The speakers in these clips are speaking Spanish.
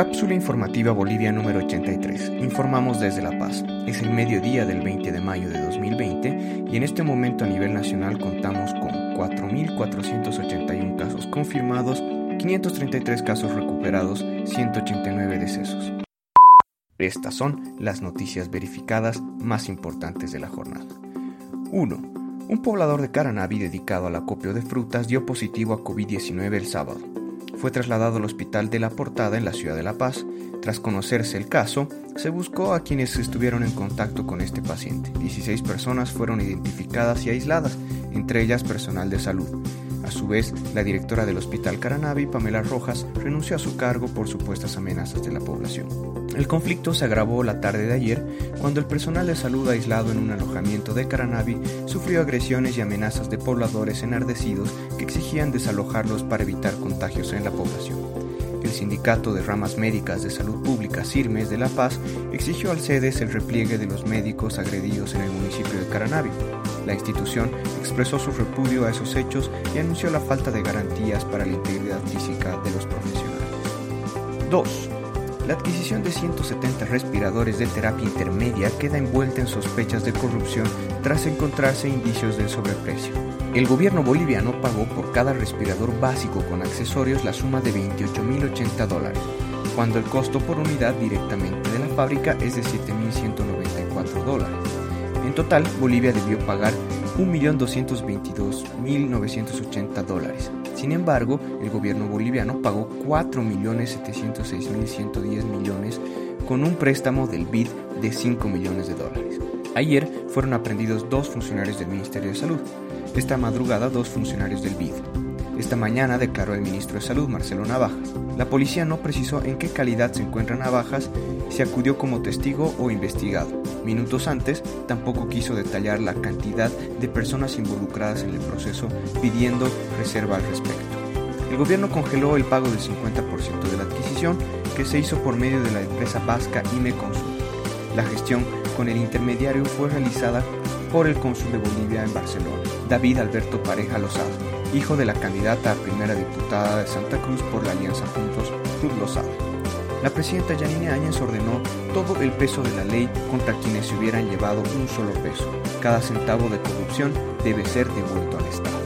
Cápsula informativa Bolivia número 83. Informamos desde La Paz. Es el mediodía del 20 de mayo de 2020 y en este momento a nivel nacional contamos con 4.481 casos confirmados, 533 casos recuperados, 189 decesos. Estas son las noticias verificadas más importantes de la jornada. 1. Un poblador de Caranavi dedicado al acopio de frutas dio positivo a COVID-19 el sábado fue trasladado al hospital de La Portada en la ciudad de La Paz. Tras conocerse el caso, se buscó a quienes estuvieron en contacto con este paciente. 16 personas fueron identificadas y aisladas, entre ellas personal de salud. A su vez, la directora del Hospital Caranavi, Pamela Rojas, renunció a su cargo por supuestas amenazas de la población. El conflicto se agravó la tarde de ayer cuando el personal de salud aislado en un alojamiento de Caranavi sufrió agresiones y amenazas de pobladores enardecidos que exigían desalojarlos para evitar contagios en la población. El Sindicato de Ramas Médicas de Salud Pública CIRMES de La Paz exigió al CEDES el repliegue de los médicos agredidos en el municipio de Caranavi. La institución expresó su repudio a esos hechos y anunció la falta de garantías para la integridad física de los profesionales. 2. La adquisición de 170 respiradores de terapia intermedia queda envuelta en sospechas de corrupción tras encontrarse indicios del sobreprecio. El gobierno boliviano pagó por cada respirador básico con accesorios la suma de 28.080 dólares, cuando el costo por unidad directamente de la fábrica es de 7.194 dólares. En total, Bolivia debió pagar 1.222.980 dólares. Sin embargo, el gobierno boliviano pagó 4.706.110 millones con un préstamo del BID de 5 millones de dólares. Ayer fueron aprendidos dos funcionarios del Ministerio de Salud, esta madrugada dos funcionarios del BID. Esta mañana declaró el ministro de Salud, Marcelo Navajas. La policía no precisó en qué calidad se encuentra Navajas, si acudió como testigo o investigado. Minutos antes, tampoco quiso detallar la cantidad de personas involucradas en el proceso, pidiendo reserva al respecto. El gobierno congeló el pago del 50% de la adquisición que se hizo por medio de la empresa vasca IME Consult. La gestión con el intermediario fue realizada por el cónsul de Bolivia en Barcelona, David Alberto Pareja Lozada, hijo de la candidata a primera diputada de Santa Cruz por la Alianza Juntos, Cruz Lozada. La presidenta Yanine Áñez ordenó todo el peso de la ley contra quienes se hubieran llevado un solo peso. Cada centavo de corrupción debe ser devuelto al Estado.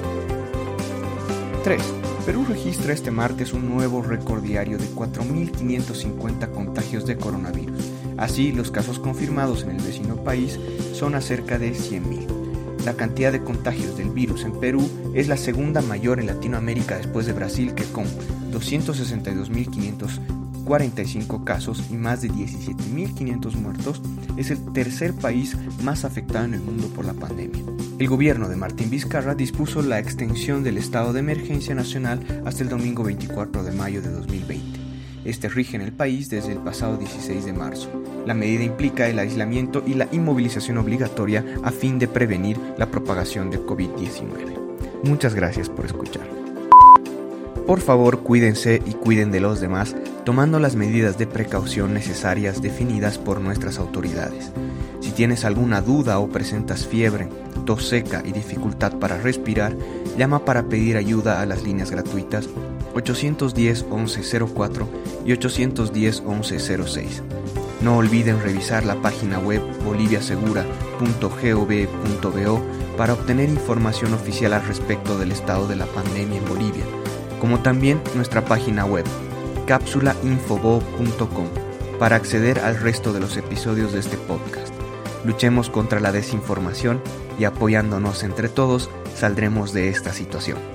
3. Perú registra este martes un nuevo récord diario de 4.550 contagios de coronavirus. Así, los casos confirmados en el vecino país son a cerca de 100.000. La cantidad de contagios del virus en Perú es la segunda mayor en Latinoamérica después de Brasil, que con 262.545 casos y más de 17.500 muertos es el tercer país más afectado en el mundo por la pandemia. El gobierno de Martín Vizcarra dispuso la extensión del estado de emergencia nacional hasta el domingo 24 de mayo de 2020. Este rige en el país desde el pasado 16 de marzo. La medida implica el aislamiento y la inmovilización obligatoria a fin de prevenir la propagación de COVID-19. Muchas gracias por escuchar. Por favor, cuídense y cuiden de los demás, tomando las medidas de precaución necesarias definidas por nuestras autoridades. Si tienes alguna duda o presentas fiebre, tos seca y dificultad para respirar, llama para pedir ayuda a las líneas gratuitas 810 1104 y 810 1106. No olviden revisar la página web boliviasegura.gov.bo para obtener información oficial al respecto del estado de la pandemia en Bolivia, como también nuestra página web cápsulainfobo.com para acceder al resto de los episodios de este podcast. Luchemos contra la desinformación y apoyándonos entre todos saldremos de esta situación.